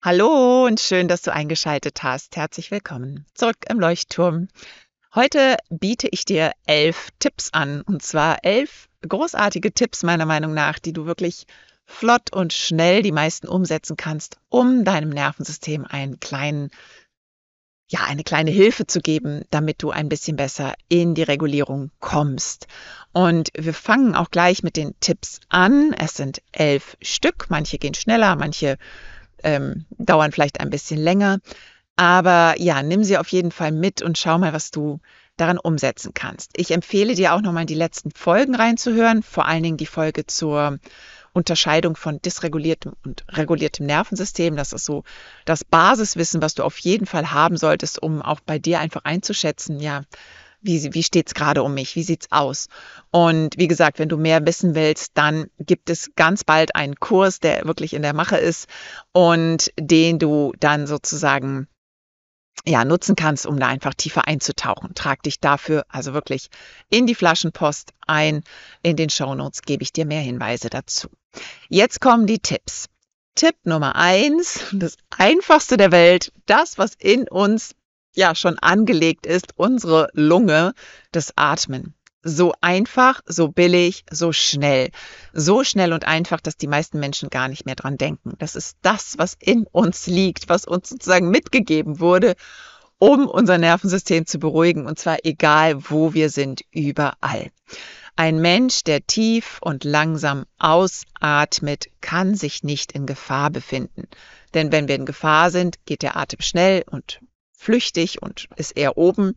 Hallo und schön, dass du eingeschaltet hast. Herzlich willkommen zurück im Leuchtturm. Heute biete ich dir elf Tipps an und zwar elf großartige Tipps meiner Meinung nach, die du wirklich flott und schnell die meisten umsetzen kannst, um deinem Nervensystem einen kleinen ja, eine kleine Hilfe zu geben, damit du ein bisschen besser in die Regulierung kommst. Und wir fangen auch gleich mit den Tipps an. Es sind elf Stück. Manche gehen schneller, manche ähm, dauern vielleicht ein bisschen länger. Aber ja, nimm sie auf jeden Fall mit und schau mal, was du daran umsetzen kannst. Ich empfehle dir auch nochmal die letzten Folgen reinzuhören, vor allen Dingen die Folge zur Unterscheidung von dysreguliertem und reguliertem Nervensystem. Das ist so das Basiswissen, was du auf jeden Fall haben solltest, um auch bei dir einfach einzuschätzen, ja, wie, wie steht es gerade um mich? Wie sieht es aus? Und wie gesagt, wenn du mehr wissen willst, dann gibt es ganz bald einen Kurs, der wirklich in der Mache ist und den du dann sozusagen ja, nutzen kannst, um da einfach tiefer einzutauchen. Trag dich dafür also wirklich in die Flaschenpost ein. In den Shownotes gebe ich dir mehr Hinweise dazu. Jetzt kommen die Tipps. Tipp Nummer eins, das einfachste der Welt, das, was in uns ja schon angelegt ist, unsere Lunge, das Atmen. So einfach, so billig, so schnell. So schnell und einfach, dass die meisten Menschen gar nicht mehr dran denken. Das ist das, was in uns liegt, was uns sozusagen mitgegeben wurde, um unser Nervensystem zu beruhigen. Und zwar egal, wo wir sind, überall. Ein Mensch, der tief und langsam ausatmet, kann sich nicht in Gefahr befinden. Denn wenn wir in Gefahr sind, geht der Atem schnell und flüchtig und ist eher oben.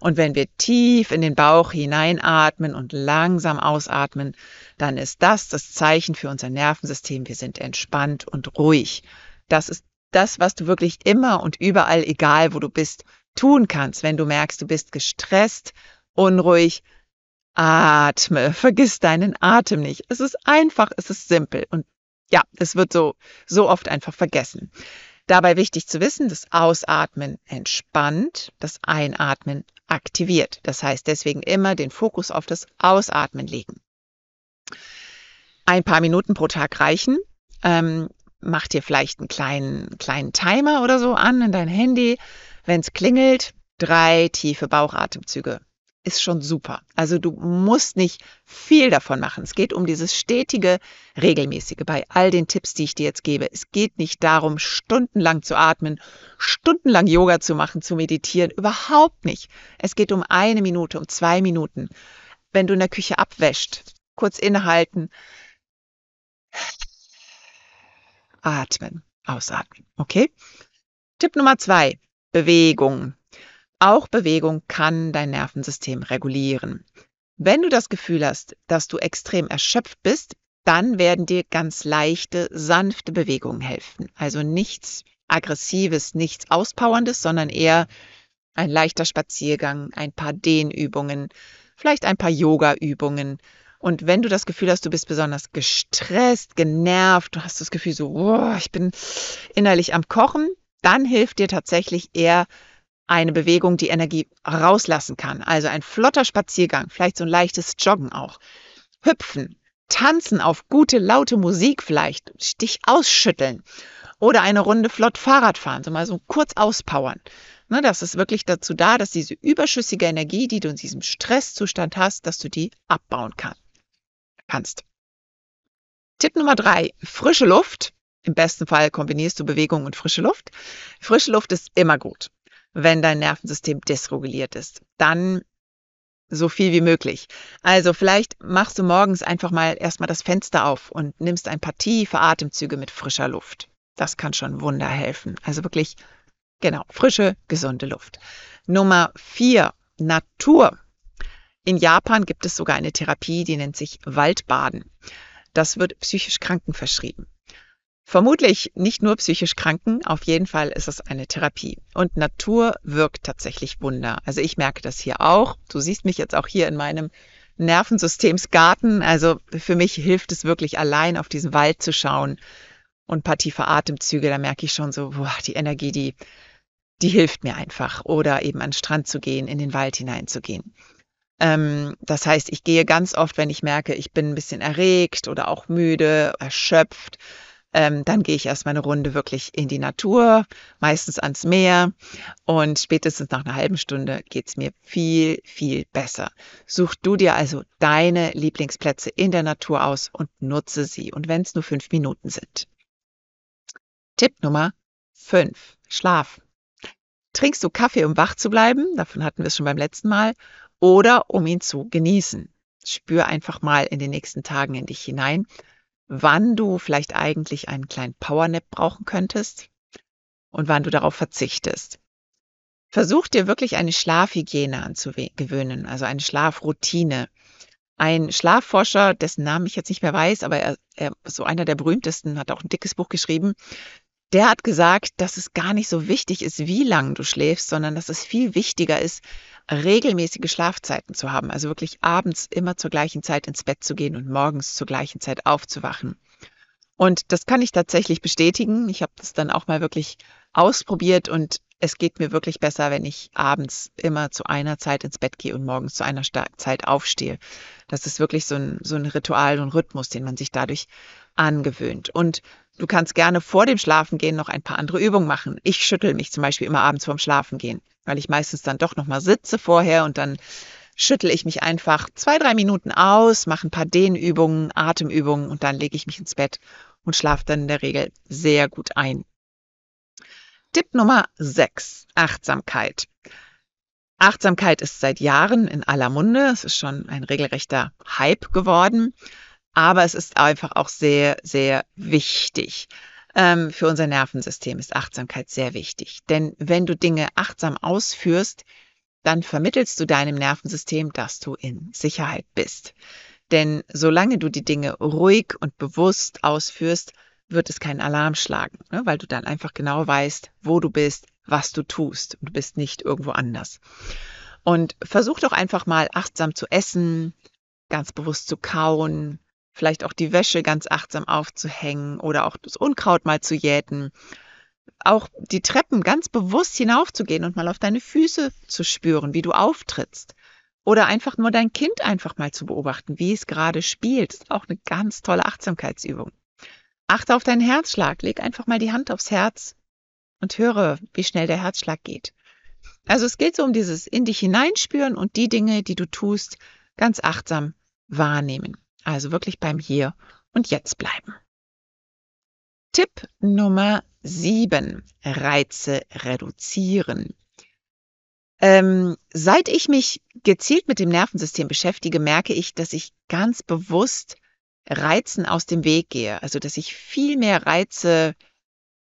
Und wenn wir tief in den Bauch hineinatmen und langsam ausatmen, dann ist das das Zeichen für unser Nervensystem. Wir sind entspannt und ruhig. Das ist das, was du wirklich immer und überall, egal wo du bist, tun kannst. Wenn du merkst, du bist gestresst, unruhig, atme. Vergiss deinen Atem nicht. Es ist einfach, es ist simpel und ja, es wird so, so oft einfach vergessen. Dabei wichtig zu wissen, das Ausatmen entspannt, das Einatmen aktiviert. Das heißt deswegen immer den Fokus auf das Ausatmen legen. Ein paar Minuten pro Tag reichen. Ähm, mach dir vielleicht einen kleinen, kleinen Timer oder so an in dein Handy. Wenn es klingelt, drei tiefe Bauchatemzüge ist schon super. Also du musst nicht viel davon machen. Es geht um dieses stetige, regelmäßige bei all den Tipps, die ich dir jetzt gebe. Es geht nicht darum, stundenlang zu atmen, stundenlang Yoga zu machen, zu meditieren. Überhaupt nicht. Es geht um eine Minute, um zwei Minuten. Wenn du in der Küche abwäscht, kurz innehalten, atmen, ausatmen. Okay? Tipp Nummer zwei. Bewegung. Auch Bewegung kann dein Nervensystem regulieren. Wenn du das Gefühl hast, dass du extrem erschöpft bist, dann werden dir ganz leichte, sanfte Bewegungen helfen. Also nichts Aggressives, nichts Auspowerndes, sondern eher ein leichter Spaziergang, ein paar Dehnübungen, vielleicht ein paar Yoga-Übungen. Und wenn du das Gefühl hast, du bist besonders gestresst, genervt, du hast das Gefühl so, oh, ich bin innerlich am Kochen, dann hilft dir tatsächlich eher eine Bewegung die Energie rauslassen kann. Also ein flotter Spaziergang, vielleicht so ein leichtes Joggen auch. Hüpfen, tanzen auf gute, laute Musik vielleicht, dich ausschütteln oder eine Runde flott Fahrrad fahren, so mal so kurz auspowern. Ne, das ist wirklich dazu da, dass diese überschüssige Energie, die du in diesem Stresszustand hast, dass du die abbauen kann, kannst. Tipp Nummer drei, frische Luft. Im besten Fall kombinierst du Bewegung und frische Luft. Frische Luft ist immer gut wenn dein Nervensystem dysreguliert ist. Dann so viel wie möglich. Also vielleicht machst du morgens einfach mal erstmal das Fenster auf und nimmst ein paar tiefe Atemzüge mit frischer Luft. Das kann schon Wunder helfen. Also wirklich, genau, frische, gesunde Luft. Nummer vier, Natur. In Japan gibt es sogar eine Therapie, die nennt sich Waldbaden. Das wird psychisch Kranken verschrieben. Vermutlich nicht nur psychisch Kranken, auf jeden Fall ist es eine Therapie. Und Natur wirkt tatsächlich Wunder. Also ich merke das hier auch. Du siehst mich jetzt auch hier in meinem Nervensystemsgarten. Also für mich hilft es wirklich allein auf diesen Wald zu schauen und ein paar tiefe Atemzüge. Da merke ich schon so, boah, die Energie, die, die hilft mir einfach. Oder eben an den Strand zu gehen, in den Wald hineinzugehen. Ähm, das heißt, ich gehe ganz oft, wenn ich merke, ich bin ein bisschen erregt oder auch müde, erschöpft, ähm, dann gehe ich erstmal eine Runde wirklich in die Natur, meistens ans Meer und spätestens nach einer halben Stunde geht es mir viel, viel besser. Such du dir also deine Lieblingsplätze in der Natur aus und nutze sie und wenn es nur fünf Minuten sind. Tipp Nummer fünf: Schlaf. Trinkst du Kaffee, um wach zu bleiben? Davon hatten wir es schon beim letzten Mal. Oder um ihn zu genießen. Spür einfach mal in den nächsten Tagen in dich hinein wann du vielleicht eigentlich einen kleinen Powernap brauchen könntest und wann du darauf verzichtest. Versuch dir wirklich eine Schlafhygiene anzugewöhnen, also eine Schlafroutine. Ein Schlafforscher, dessen Namen ich jetzt nicht mehr weiß, aber er, er so einer der berühmtesten, hat auch ein dickes Buch geschrieben, der hat gesagt, dass es gar nicht so wichtig ist, wie lange du schläfst, sondern dass es viel wichtiger ist, regelmäßige Schlafzeiten zu haben. Also wirklich abends immer zur gleichen Zeit ins Bett zu gehen und morgens zur gleichen Zeit aufzuwachen. Und das kann ich tatsächlich bestätigen. Ich habe das dann auch mal wirklich ausprobiert und es geht mir wirklich besser, wenn ich abends immer zu einer Zeit ins Bett gehe und morgens zu einer Zeit aufstehe. Das ist wirklich so ein, so ein Ritual und Rhythmus, den man sich dadurch angewöhnt. Und Du kannst gerne vor dem Schlafengehen noch ein paar andere Übungen machen. Ich schüttel mich zum Beispiel immer abends vorm Schlafengehen, weil ich meistens dann doch nochmal sitze vorher und dann schüttel ich mich einfach zwei, drei Minuten aus, mache ein paar Dehnübungen, Atemübungen und dann lege ich mich ins Bett und schlafe dann in der Regel sehr gut ein. Tipp Nummer 6. Achtsamkeit. Achtsamkeit ist seit Jahren in aller Munde. Es ist schon ein regelrechter Hype geworden. Aber es ist einfach auch sehr, sehr wichtig. Ähm, für unser Nervensystem ist Achtsamkeit sehr wichtig. Denn wenn du Dinge achtsam ausführst, dann vermittelst du deinem Nervensystem, dass du in Sicherheit bist. Denn solange du die Dinge ruhig und bewusst ausführst, wird es keinen Alarm schlagen, ne? weil du dann einfach genau weißt, wo du bist, was du tust. Und du bist nicht irgendwo anders. Und versuch doch einfach mal achtsam zu essen, ganz bewusst zu kauen, vielleicht auch die Wäsche ganz achtsam aufzuhängen oder auch das Unkraut mal zu jäten. Auch die Treppen ganz bewusst hinaufzugehen und mal auf deine Füße zu spüren, wie du auftrittst. Oder einfach nur dein Kind einfach mal zu beobachten, wie es gerade spielt. Ist auch eine ganz tolle Achtsamkeitsübung. Achte auf deinen Herzschlag. Leg einfach mal die Hand aufs Herz und höre, wie schnell der Herzschlag geht. Also es geht so um dieses in dich hineinspüren und die Dinge, die du tust, ganz achtsam wahrnehmen. Also wirklich beim Hier und Jetzt bleiben. Tipp Nummer 7. Reize reduzieren. Ähm, seit ich mich gezielt mit dem Nervensystem beschäftige, merke ich, dass ich ganz bewusst Reizen aus dem Weg gehe. Also, dass ich viel mehr Reize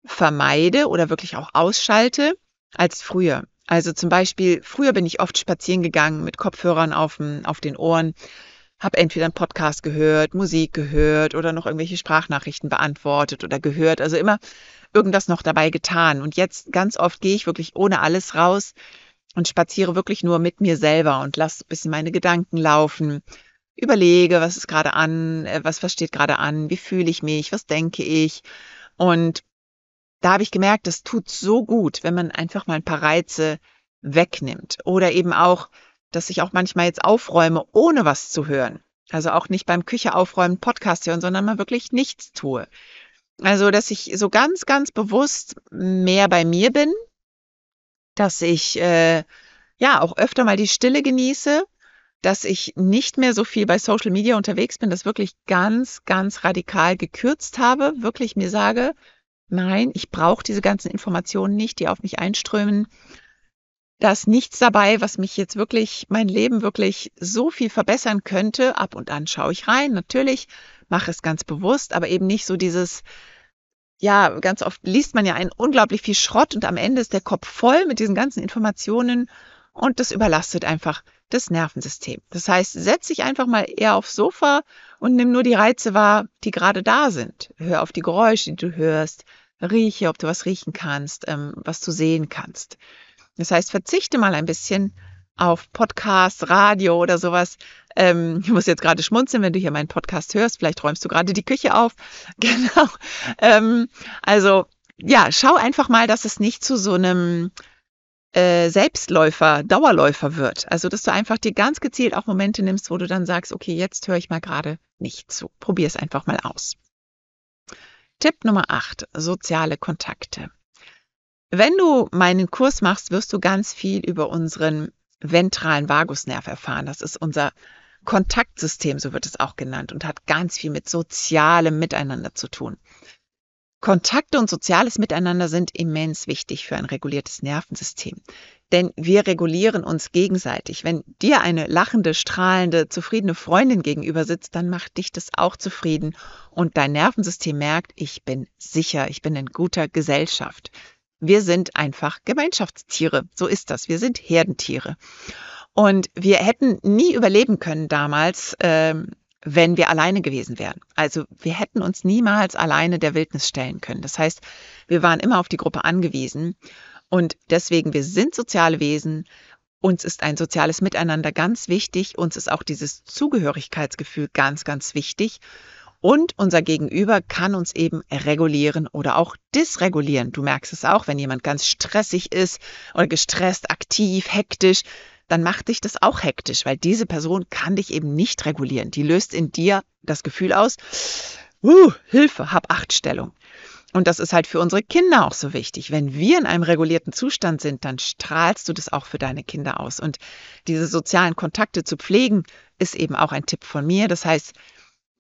vermeide oder wirklich auch ausschalte als früher. Also zum Beispiel, früher bin ich oft spazieren gegangen mit Kopfhörern auf, auf den Ohren habe entweder einen Podcast gehört, Musik gehört oder noch irgendwelche Sprachnachrichten beantwortet oder gehört. Also immer irgendwas noch dabei getan. Und jetzt ganz oft gehe ich wirklich ohne alles raus und spaziere wirklich nur mit mir selber und lasse ein bisschen meine Gedanken laufen. Überlege, was ist gerade an, äh, was, was steht gerade an, wie fühle ich mich, was denke ich. Und da habe ich gemerkt, das tut so gut, wenn man einfach mal ein paar Reize wegnimmt. Oder eben auch dass ich auch manchmal jetzt aufräume, ohne was zu hören. Also auch nicht beim Küche aufräumen, Podcast hören, sondern mal wirklich nichts tue. Also, dass ich so ganz, ganz bewusst mehr bei mir bin, dass ich äh, ja auch öfter mal die Stille genieße, dass ich nicht mehr so viel bei Social Media unterwegs bin, das wirklich ganz, ganz radikal gekürzt habe, wirklich mir sage, nein, ich brauche diese ganzen Informationen nicht, die auf mich einströmen da ist nichts dabei, was mich jetzt wirklich, mein Leben wirklich so viel verbessern könnte. Ab und an schaue ich rein, natürlich, mache es ganz bewusst, aber eben nicht so dieses, ja, ganz oft liest man ja einen unglaublich viel Schrott und am Ende ist der Kopf voll mit diesen ganzen Informationen und das überlastet einfach das Nervensystem. Das heißt, setz dich einfach mal eher aufs Sofa und nimm nur die Reize wahr, die gerade da sind. Hör auf die Geräusche, die du hörst, rieche, ob du was riechen kannst, ähm, was du sehen kannst. Das heißt, verzichte mal ein bisschen auf Podcast, Radio oder sowas. Ähm, ich muss jetzt gerade schmunzeln, wenn du hier meinen Podcast hörst. Vielleicht räumst du gerade die Küche auf. Genau. Ähm, also ja, schau einfach mal, dass es nicht zu so einem äh, Selbstläufer, Dauerläufer wird. Also, dass du einfach dir ganz gezielt auch Momente nimmst, wo du dann sagst, okay, jetzt höre ich mal gerade nicht zu. Probier es einfach mal aus. Tipp Nummer 8, soziale Kontakte. Wenn du meinen Kurs machst, wirst du ganz viel über unseren ventralen Vagusnerv erfahren. Das ist unser Kontaktsystem, so wird es auch genannt, und hat ganz viel mit sozialem Miteinander zu tun. Kontakte und soziales Miteinander sind immens wichtig für ein reguliertes Nervensystem. Denn wir regulieren uns gegenseitig. Wenn dir eine lachende, strahlende, zufriedene Freundin gegenüber sitzt, dann macht dich das auch zufrieden und dein Nervensystem merkt, ich bin sicher, ich bin in guter Gesellschaft. Wir sind einfach Gemeinschaftstiere. So ist das. Wir sind Herdentiere. Und wir hätten nie überleben können damals, ähm, wenn wir alleine gewesen wären. Also wir hätten uns niemals alleine der Wildnis stellen können. Das heißt, wir waren immer auf die Gruppe angewiesen. Und deswegen, wir sind soziale Wesen. Uns ist ein soziales Miteinander ganz wichtig. Uns ist auch dieses Zugehörigkeitsgefühl ganz, ganz wichtig. Und unser Gegenüber kann uns eben regulieren oder auch dysregulieren. Du merkst es auch, wenn jemand ganz stressig ist oder gestresst, aktiv, hektisch, dann macht dich das auch hektisch, weil diese Person kann dich eben nicht regulieren. Die löst in dir das Gefühl aus, uh, Hilfe, hab Achtstellung. Und das ist halt für unsere Kinder auch so wichtig. Wenn wir in einem regulierten Zustand sind, dann strahlst du das auch für deine Kinder aus. Und diese sozialen Kontakte zu pflegen, ist eben auch ein Tipp von mir. Das heißt,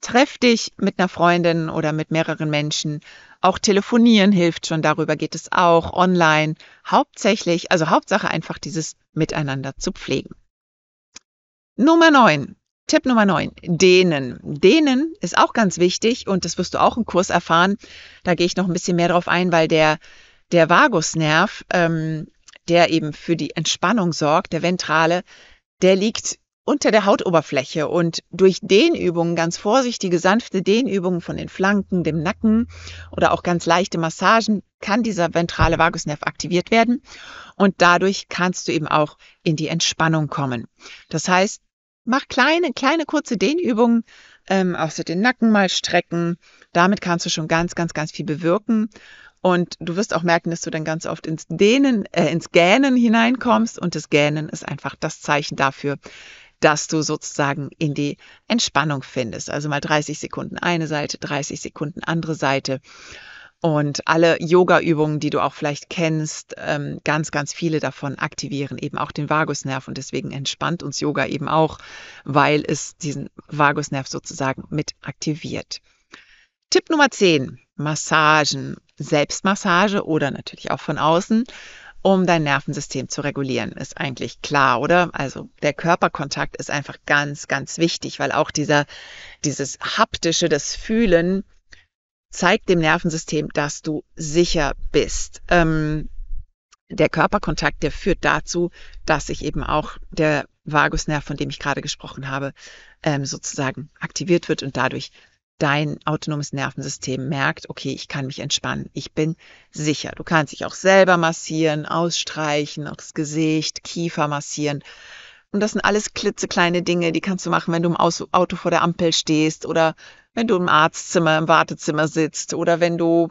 treff dich mit einer Freundin oder mit mehreren Menschen. Auch telefonieren hilft schon, darüber geht es auch, online. Hauptsächlich, also Hauptsache einfach dieses Miteinander zu pflegen. Nummer 9. Tipp Nummer 9. Dehnen. Dehnen ist auch ganz wichtig und das wirst du auch im Kurs erfahren. Da gehe ich noch ein bisschen mehr drauf ein, weil der, der Vagusnerv, ähm, der eben für die Entspannung sorgt, der ventrale, der liegt unter der Hautoberfläche und durch Dehnübungen, ganz vorsichtige, sanfte Dehnübungen von den Flanken, dem Nacken oder auch ganz leichte Massagen kann dieser ventrale Vagusnerv aktiviert werden und dadurch kannst du eben auch in die Entspannung kommen. Das heißt, mach kleine, kleine kurze Dehnübungen, ähm, auch so den Nacken mal strecken. Damit kannst du schon ganz, ganz, ganz viel bewirken. Und du wirst auch merken, dass du dann ganz oft ins Dehnen, äh, ins Gähnen hineinkommst. Und das Gähnen ist einfach das Zeichen dafür, dass du sozusagen in die Entspannung findest. Also mal 30 Sekunden eine Seite, 30 Sekunden andere Seite. Und alle Yoga-Übungen, die du auch vielleicht kennst, ähm, ganz, ganz viele davon aktivieren eben auch den Vagusnerv und deswegen entspannt uns Yoga eben auch, weil es diesen Vagusnerv sozusagen mit aktiviert. Tipp Nummer 10, Massagen, Selbstmassage oder natürlich auch von außen um dein Nervensystem zu regulieren, ist eigentlich klar, oder? Also der Körperkontakt ist einfach ganz, ganz wichtig, weil auch dieser, dieses haptische, das Fühlen zeigt dem Nervensystem, dass du sicher bist. Ähm, der Körperkontakt, der führt dazu, dass sich eben auch der Vagusnerv, von dem ich gerade gesprochen habe, ähm, sozusagen aktiviert wird und dadurch dein autonomes Nervensystem merkt, okay, ich kann mich entspannen, ich bin sicher. Du kannst dich auch selber massieren, ausstreichen, auch das Gesicht, Kiefer massieren. Und das sind alles klitzekleine Dinge, die kannst du machen, wenn du im Auto vor der Ampel stehst oder wenn du im Arztzimmer, im Wartezimmer sitzt oder wenn du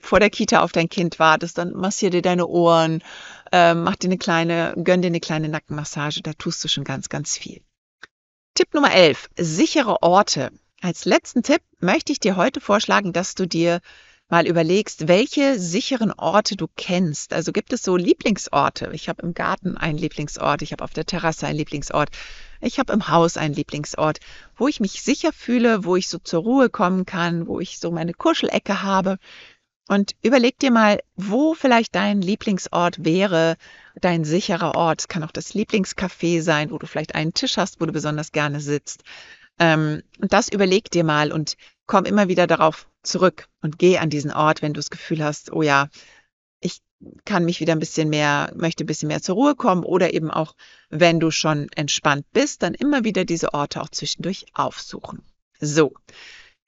vor der Kita auf dein Kind wartest, dann massier dir deine Ohren, äh, mach dir eine kleine, gönn dir eine kleine Nackenmassage, da tust du schon ganz, ganz viel. Tipp Nummer 11, sichere Orte. Als letzten Tipp möchte ich dir heute vorschlagen, dass du dir mal überlegst, welche sicheren Orte du kennst. Also gibt es so Lieblingsorte. Ich habe im Garten einen Lieblingsort, ich habe auf der Terrasse einen Lieblingsort, ich habe im Haus einen Lieblingsort, wo ich mich sicher fühle, wo ich so zur Ruhe kommen kann, wo ich so meine Kuschelecke habe. Und überleg dir mal, wo vielleicht dein Lieblingsort wäre, dein sicherer Ort. Es kann auch das Lieblingscafé sein, wo du vielleicht einen Tisch hast, wo du besonders gerne sitzt. Ähm, und das überleg dir mal und komm immer wieder darauf zurück und geh an diesen Ort, wenn du das Gefühl hast, oh ja, ich kann mich wieder ein bisschen mehr, möchte ein bisschen mehr zur Ruhe kommen oder eben auch, wenn du schon entspannt bist, dann immer wieder diese Orte auch zwischendurch aufsuchen. So,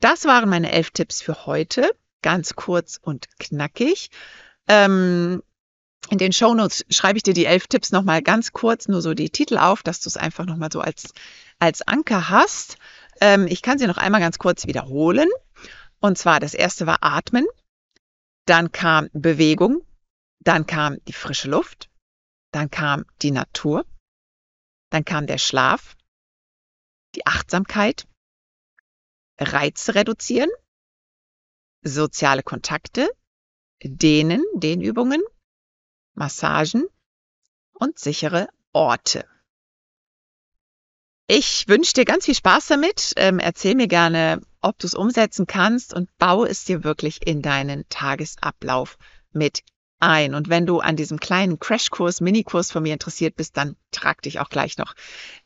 das waren meine elf Tipps für heute. Ganz kurz und knackig. Ähm, in den Shownotes schreibe ich dir die elf Tipps nochmal ganz kurz, nur so die Titel auf, dass du es einfach nochmal so als als Anker hast. Ähm, ich kann sie noch einmal ganz kurz wiederholen. Und zwar das erste war Atmen, dann kam Bewegung, dann kam die frische Luft, dann kam die Natur, dann kam der Schlaf, die Achtsamkeit, Reize reduzieren, soziale Kontakte, Dehnen, Dehnübungen, Massagen und sichere Orte. Ich wünsche dir ganz viel Spaß damit. Ähm, erzähl mir gerne, ob du es umsetzen kannst und baue es dir wirklich in deinen Tagesablauf mit ein. Und wenn du an diesem kleinen Crashkurs, Minikurs von mir interessiert bist, dann trag dich auch gleich noch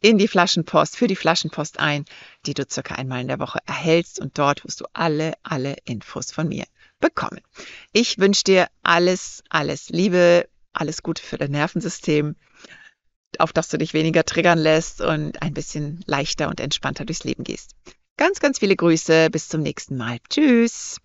in die Flaschenpost, für die Flaschenpost ein, die du circa einmal in der Woche erhältst. Und dort wirst du alle, alle Infos von mir bekommen. Ich wünsche dir alles, alles Liebe, alles Gute für dein Nervensystem, auf das du dich weniger triggern lässt und ein bisschen leichter und entspannter durchs Leben gehst. Ganz, ganz viele Grüße. Bis zum nächsten Mal. Tschüss.